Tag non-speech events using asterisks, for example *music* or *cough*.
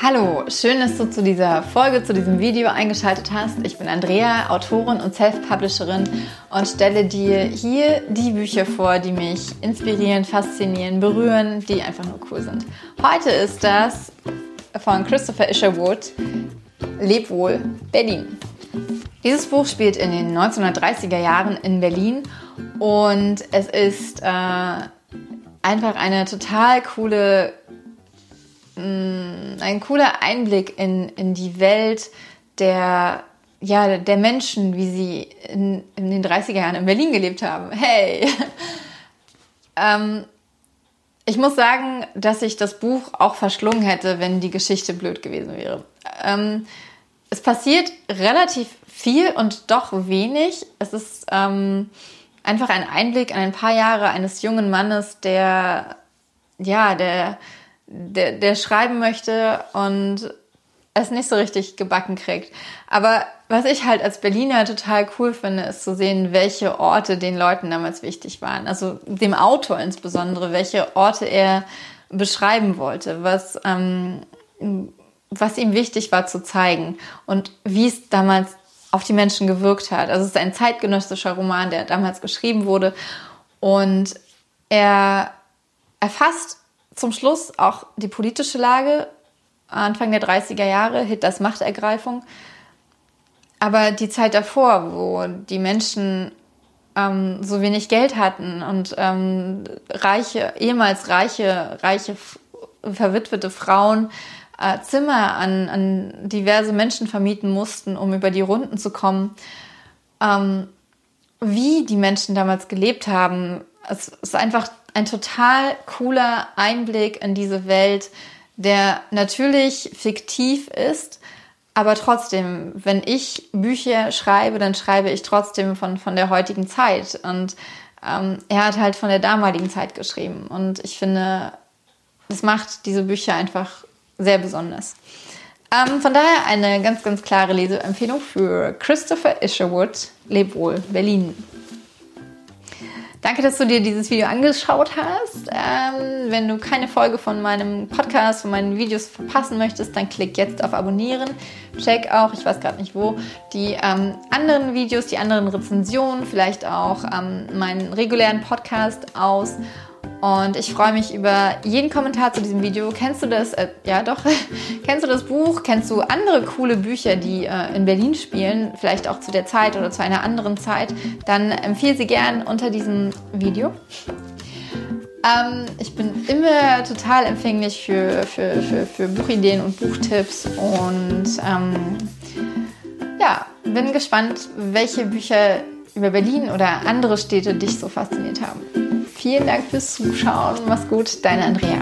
Hallo, schön, dass du zu dieser Folge, zu diesem Video eingeschaltet hast. Ich bin Andrea, Autorin und Self-Publisherin und stelle dir hier die Bücher vor, die mich inspirieren, faszinieren, berühren, die einfach nur cool sind. Heute ist das von Christopher Isherwood, Leb wohl, Berlin. Dieses Buch spielt in den 1930er Jahren in Berlin und es ist äh, einfach eine total coole ein cooler Einblick in, in die Welt der, ja, der Menschen, wie sie in, in den 30er Jahren in Berlin gelebt haben. Hey! *laughs* ähm, ich muss sagen, dass ich das Buch auch verschlungen hätte, wenn die Geschichte blöd gewesen wäre. Ähm, es passiert relativ viel und doch wenig. Es ist ähm, einfach ein Einblick in ein paar Jahre eines jungen Mannes, der, ja, der der, der schreiben möchte und es nicht so richtig gebacken kriegt. Aber was ich halt als Berliner total cool finde, ist zu sehen, welche Orte den Leuten damals wichtig waren. Also dem Autor insbesondere, welche Orte er beschreiben wollte, was, ähm, was ihm wichtig war zu zeigen und wie es damals auf die Menschen gewirkt hat. Also es ist ein zeitgenössischer Roman, der damals geschrieben wurde und er erfasst zum Schluss auch die politische Lage, Anfang der 30er Jahre, Hitlers Machtergreifung. Aber die Zeit davor, wo die Menschen ähm, so wenig Geld hatten und ähm, reiche, ehemals reiche, reiche, verwitwete Frauen äh, Zimmer an, an diverse Menschen vermieten mussten, um über die Runden zu kommen. Ähm, wie die Menschen damals gelebt haben, es ist einfach ein total cooler Einblick in diese Welt, der natürlich fiktiv ist, aber trotzdem, wenn ich Bücher schreibe, dann schreibe ich trotzdem von, von der heutigen Zeit. Und ähm, er hat halt von der damaligen Zeit geschrieben. Und ich finde, das macht diese Bücher einfach sehr besonders. Ähm, von daher eine ganz, ganz klare Leseempfehlung für Christopher Isherwood, Leb wohl, Berlin. Danke, dass du dir dieses Video angeschaut hast. Ähm, wenn du keine Folge von meinem Podcast, von meinen Videos verpassen möchtest, dann klick jetzt auf Abonnieren. Check auch, ich weiß gerade nicht wo, die ähm, anderen Videos, die anderen Rezensionen, vielleicht auch ähm, meinen regulären Podcast aus. Und ich freue mich über jeden Kommentar zu diesem Video. Kennst du das? Äh, ja, doch. *laughs* Kennst du das Buch? Kennst du andere coole Bücher, die äh, in Berlin spielen? Vielleicht auch zu der Zeit oder zu einer anderen Zeit? Dann empfehle sie gern unter diesem Video. Ähm, ich bin immer total empfänglich für, für, für, für Buchideen und Buchtipps und ähm, ja, bin gespannt, welche Bücher über Berlin oder andere Städte dich so fasziniert haben. Vielen Dank fürs Zuschauen. Mach's gut, deine Andrea.